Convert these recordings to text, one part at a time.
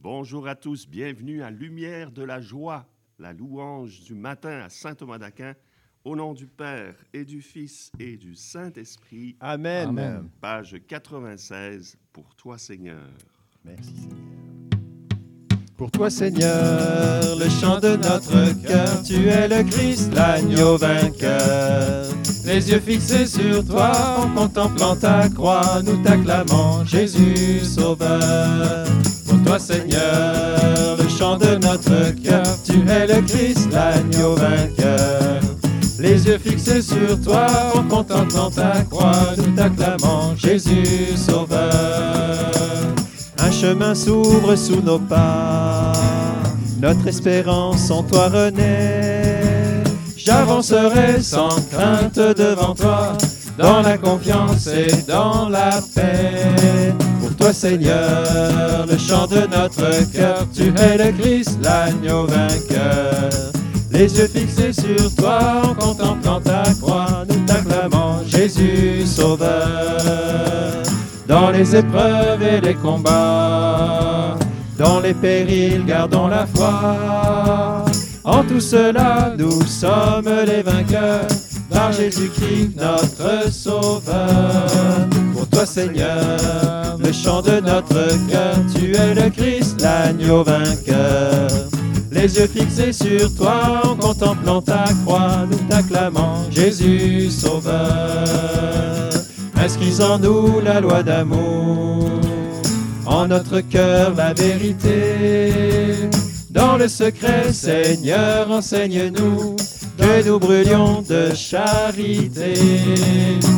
Bonjour à tous, bienvenue à Lumière de la joie, la louange du matin à Saint Thomas d'Aquin, au nom du Père et du Fils et du Saint-Esprit. Amen. Amen. Page 96, pour toi Seigneur. Merci Seigneur. Pour toi Seigneur, le chant de notre cœur, tu es le Christ, l'agneau vainqueur. Les yeux fixés sur toi, en contemplant ta croix, nous t'acclamons, Jésus Sauveur. Toi Seigneur, le chant de notre cœur, tu es le Christ, l'agneau vainqueur. Les yeux fixés sur toi, en contemplant ta croix, nous t'acclamons, Jésus Sauveur. Un chemin s'ouvre sous nos pas, notre espérance en toi renaît. J'avancerai sans crainte devant toi, dans la confiance et dans la paix. Seigneur, le chant de notre cœur, tu es le Christ, l'agneau vainqueur. Les yeux fixés sur toi, en contemplant ta croix, nous t'acclamons, Jésus Sauveur. Dans les épreuves et les combats, dans les périls, gardons la foi. En tout cela, nous sommes les vainqueurs, par Jésus-Christ, notre Sauveur. Pour toi, Seigneur, le chant de notre cœur, tu es le Christ, l'agneau vainqueur. Les yeux fixés sur toi, en contemplant ta croix, nous t'acclamons, Jésus Sauveur. Inscris en nous la loi d'amour, en notre cœur la vérité. Dans le secret, Seigneur, enseigne-nous que nous brûlions de charité.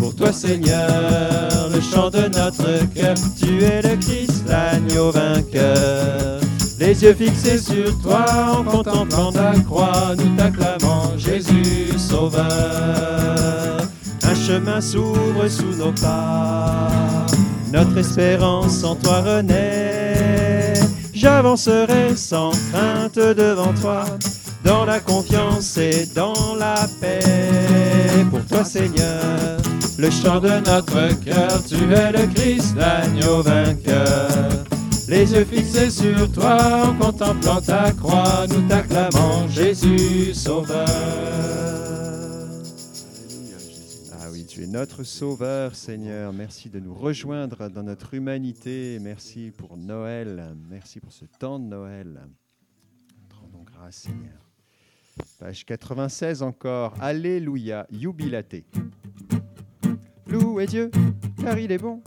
Pour toi, Seigneur, le chant de notre cœur, tu es le Christ, l'agneau vainqueur. Les yeux fixés sur toi, en contemplant ta croix, nous t'acclamons, Jésus Sauveur. Un chemin s'ouvre sous nos pas, notre espérance en toi renaît. J'avancerai sans crainte devant toi, dans la confiance et dans la paix. Pour toi, Seigneur, le chant de notre cœur, tu es le Christ, l'agneau vainqueur. Les yeux fixés sur toi, en contemplant ta croix, nous t'acclamons, Jésus Sauveur. Ah oui, tu es notre Sauveur, Seigneur. Merci de nous rejoindre dans notre humanité. Merci pour Noël. Merci pour ce temps de Noël. Seigneur. Page 96 encore. Alléluia, jubilate. Louez Dieu, car il est bon.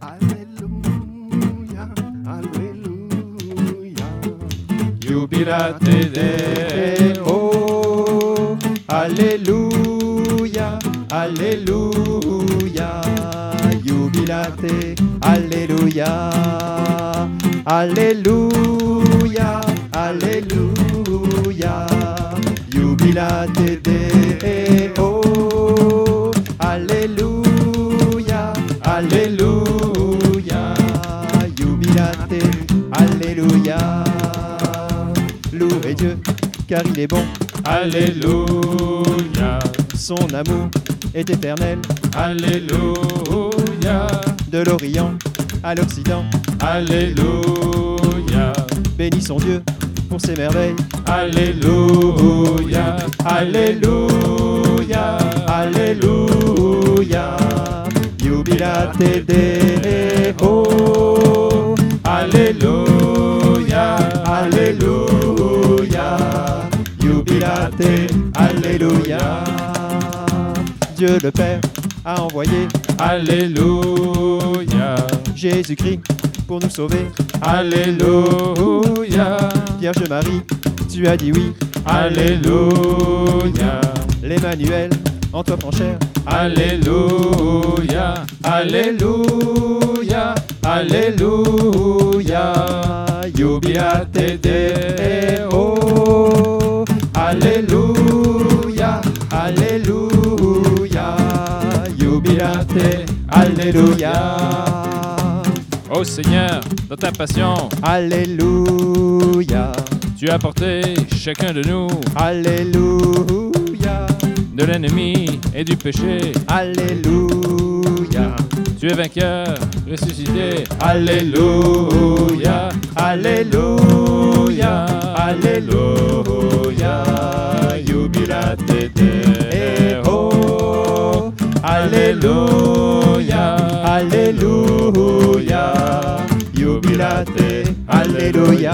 Alléluia, Alléluia. Jubilate Deo. Alléluia, Alléluia. Jubilate, Alléluia. Alléluia, Jubilate Deo. Alléluia, Alléluia. Jubilate, Alléluia. Louez Dieu, car il est bon. Alléluia, Son amour est éternel, Alléluia, de l'Orient à l'Occident. Alléluia, Bénissons Dieu pour ses merveilles. Alléluia, Alléluia, Alléluia. Jubilate Deo. Alléluia, Alléluia. Jubilate, Alléluia. Dieu le Père a envoyé Alléluia, Jésus-Christ pour nous sauver. Alléluia, Vierge Marie, tu as dit oui. Alléluia, L'Emmanuel, en toi prend chair. Alléluia, Alléluia, Alléluia, Jubilate Deo. Alléluia, Alléluia. Jubilate, Alléluia. Ô Seigneur, dans ta passion, Alléluia, tu as porté chacun de nous. Alléluia, de l'ennemi et du péché. Alléluia. Tu es vainqueur, ressuscité. Alléluia, Alléluia, Alléluia, jubilate Deo. Alléluia, Alléluia, jubilate, Alléluia.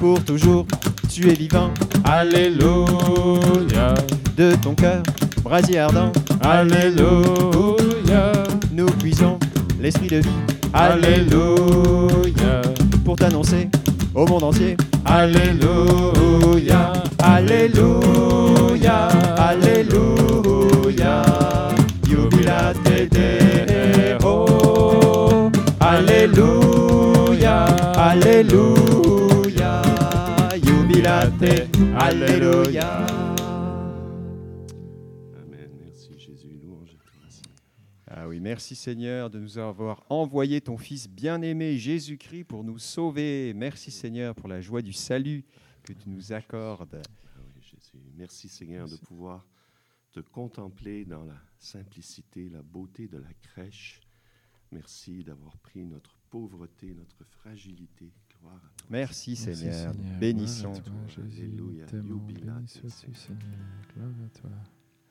Pour toujours, tu es vivant, Alléluia. de ton cœur, brasier ardent, Alléluia. nous puisons l'esprit de vie. Alléluia. pour t'annoncer au monde entier. Alléluia. Alléluia, Alléluia, jubilate Alléluia, jubilate, Alléluia. Amen. Merci Jésus. Louange à toi. Seigneur. Ah oui, merci Seigneur de nous avoir envoyé ton Fils bien-aimé Jésus-Christ pour nous sauver. Merci Seigneur pour la joie du salut que tu nous accordes. Ah oui, Jésus. Merci Seigneur de pouvoir te contempler dans la simplicité, la beauté de la crèche. Merci d'avoir pris notre pauvreté, notre fragilité. Gloire à toi. Merci Merci, Seigneur, Seigneur. bénissons. Gloire à toi, Jésus. Alléluia. Tellement Jubilate, béni sois-tu, Seigneur. Seigneur. Gloire à toi.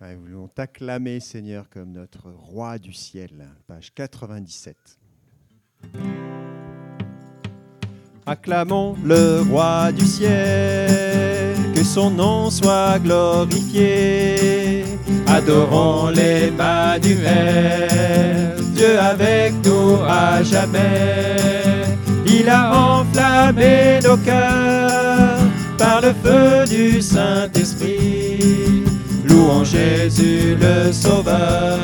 Ouais, nous voulons t'acclamer, Seigneur, comme notre roi du ciel. Page 97. Acclamons le roi du ciel, que son nom soit glorifié. Adorons l'Emmanuel, Dieu avec nous à jamais. Il a enflammé nos cœurs par le feu du Saint-Esprit. Louons Jésus le Sauveur,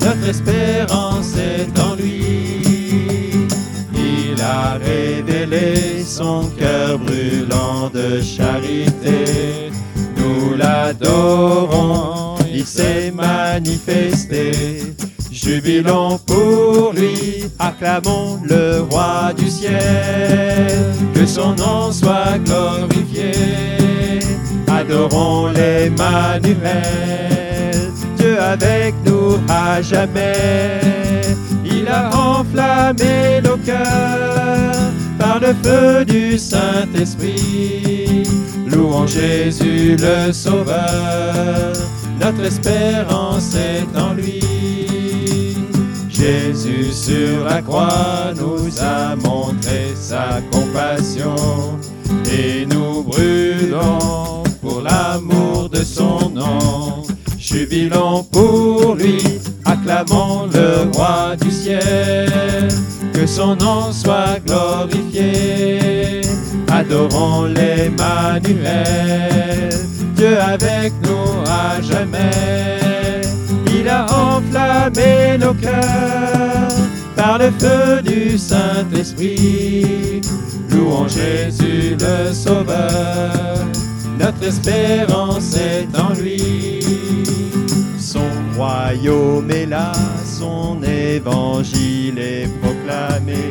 notre espérance est en lui. Il a révélé son cœur brûlant de charité. Nous l'adorons, il s'est manifesté. Jubilons pour lui, acclamons le roi du ciel. Que son nom soit glorifié. Adorons l'Emmanuel, Dieu avec nous à jamais. Il a enflammé nos cœurs par le feu du Saint-Esprit. Louons Jésus le Sauveur, notre espérance est en lui. Jésus sur la croix nous a montré sa compassion et nous brûlons pour l'amour de son nom. Jubilons pour lui, acclamons le roi du ciel, que son nom soit glorifié. Adorons l'Emmanuel, Dieu avec nous à jamais. Il a enflammé nos cœurs par le feu du Saint-Esprit. Louons Jésus le Sauveur, notre espérance est en lui. Son royaume est là, son évangile est proclamé.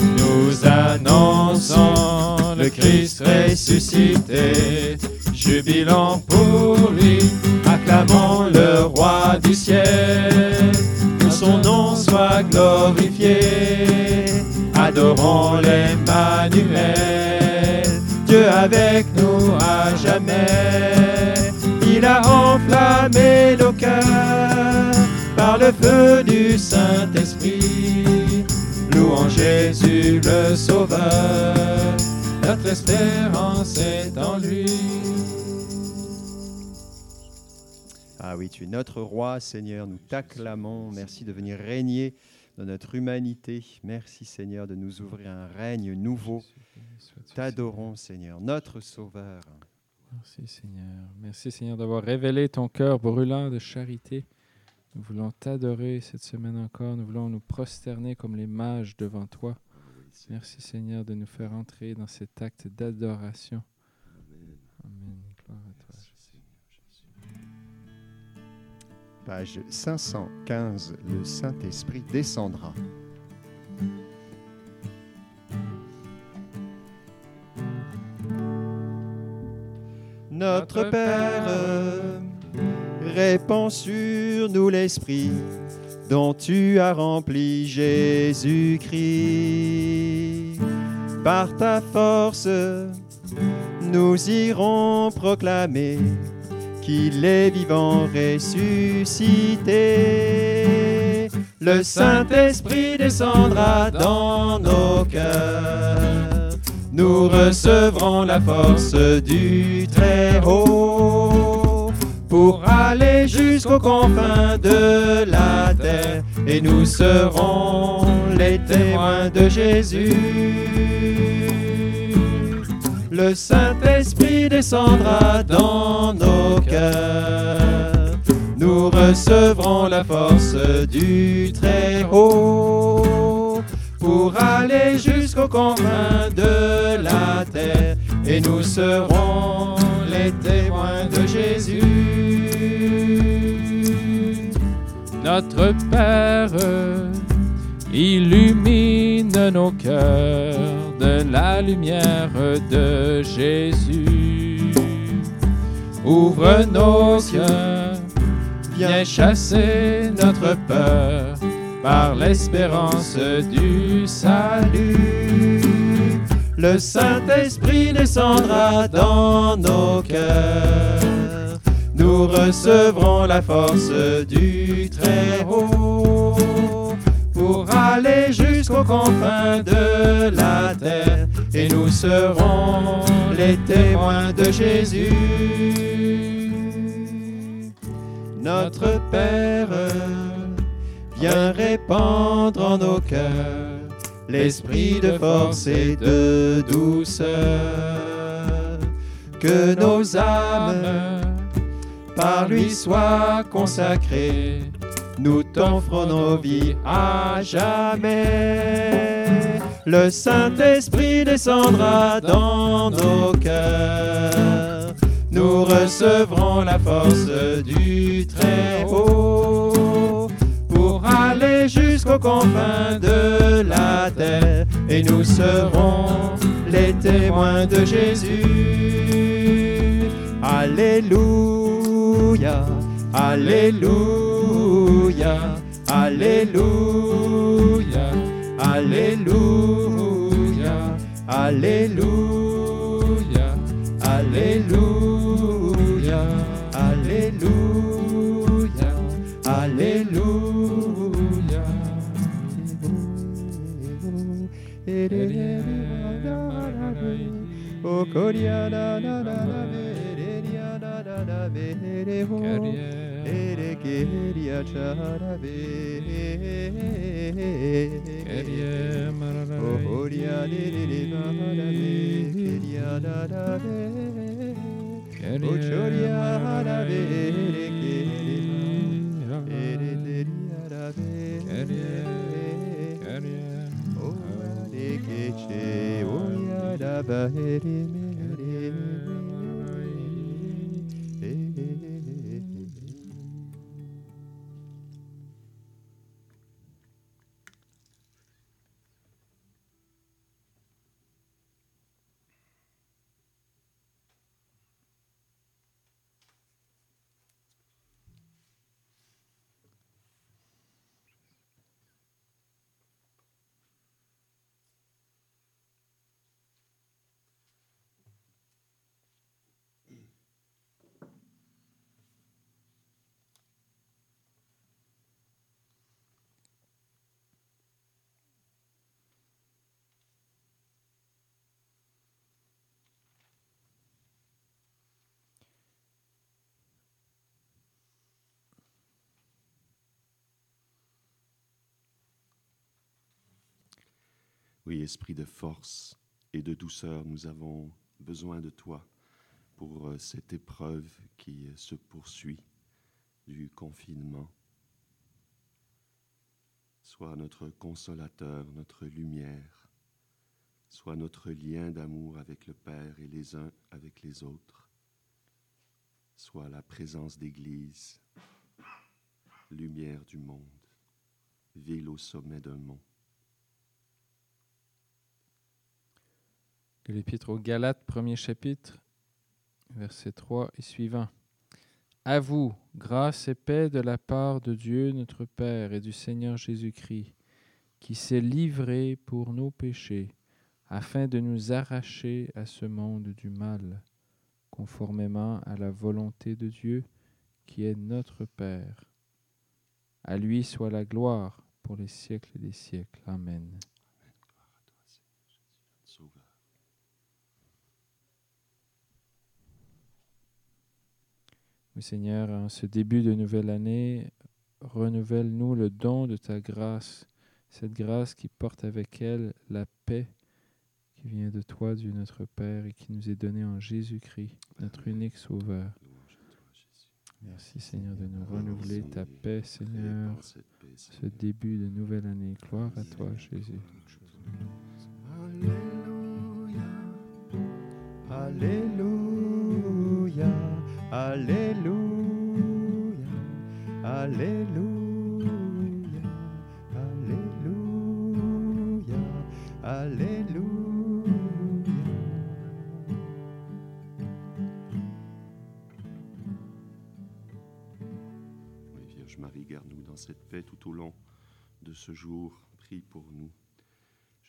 Nous annonçons le Christ ressuscité, jubilons pour lui, acclamons le roi du ciel, que son nom soit glorifié, adorons l'Emmanuel, Dieu avec nous à jamais. Il a enflammé nos cœurs par le feu du Saint-Esprit. Louons Jésus le Sauveur, notre espérance est en lui. Ah oui, tu es notre roi, Seigneur, nous t'acclamons. Merci de venir régner dans notre humanité. Merci, Seigneur, de nous ouvrir un règne nouveau. T'adorons, Seigneur, notre Sauveur. Merci Seigneur. Merci Seigneur d'avoir révélé ton cœur brûlant de charité. Nous voulons t'adorer cette semaine encore. Nous voulons nous prosterner comme les mages devant toi. Merci Seigneur de nous faire entrer dans cet acte d'adoration. Amen. Amen. Gloire à toi. Merci, Seigneur Jésus. Page 515, le Saint-Esprit descendra. Notre Père, répand sur nous l'Esprit dont tu as rempli Jésus-Christ. Par ta force, nous irons proclamer qu'il est vivant ressuscité. Le Saint-Esprit descendra dans nos cœurs. Nous recevrons la force du Très-Haut pour aller jusqu'aux confins de la terre et nous serons les témoins de Jésus. Le Saint-Esprit descendra dans nos cœurs. Nous recevrons la force du Très-Haut pour aller jusqu'aux confins de la terre et nous serons les témoins de Jésus. Notre Père, illumine nos cœurs de la lumière de Jésus. Ouvre nos yeux, viens chasser notre peur par l'espérance du salut. Le Saint-Esprit descendra dans nos cœurs. Nous recevrons la force du Très-Haut pour aller jusqu'aux confins de la terre et nous serons les témoins de Jésus. Notre Père, viens répandre en nos cœurs l'esprit de force et de douceur. Que nos âmes par lui soient consacrées. Nous t'offrons nos vies à jamais. Le Saint-Esprit descendra dans nos cœurs. Nous recevrons la force du Très-Haut aller jusqu'aux confins de la terre et nous serons les témoins de Jésus. Alléluia, Alléluia, Alléluia, Alléluia, Alléluia, Alléluia, Oh, koria da da da da ve re ria da da da ve re ho ere keria cha da ve keria marara ho koria de de de da da ve keria da da ve keria choria da ve ere keria ere de ria da ve keria keria o de ke che o the head in Oui, esprit de force et de douceur, nous avons besoin de toi pour euh, cette épreuve qui euh, se poursuit du confinement. Sois notre consolateur, notre lumière, sois notre lien d'amour avec le Père et les uns avec les autres. Sois la présence d'Église, lumière du monde, ville au sommet d'un mont. L'Épître aux Galates, premier chapitre, verset 3 et suivant. À vous, grâce et paix de la part de Dieu notre Père et du Seigneur Jésus-Christ, qui s'est livré pour nos péchés, afin de nous arracher à ce monde du mal, conformément à la volonté de Dieu, qui est notre Père. À lui soit la gloire pour les siècles des siècles. Amen. Seigneur, en ce début de nouvelle année, renouvelle-nous le don de ta grâce, cette grâce qui porte avec elle la paix qui vient de toi, Dieu notre Père, et qui nous est donnée en Jésus-Christ, notre unique Sauveur. Merci Seigneur de nous renouveler ta paix, Seigneur, ce début de nouvelle année. Gloire à toi, Jésus. Alléluia, Alléluia, Alléluia, Alléluia, Alléluia. Oui, Vierge Marie, garde-nous dans cette paix tout au long de ce jour. Prie pour nous.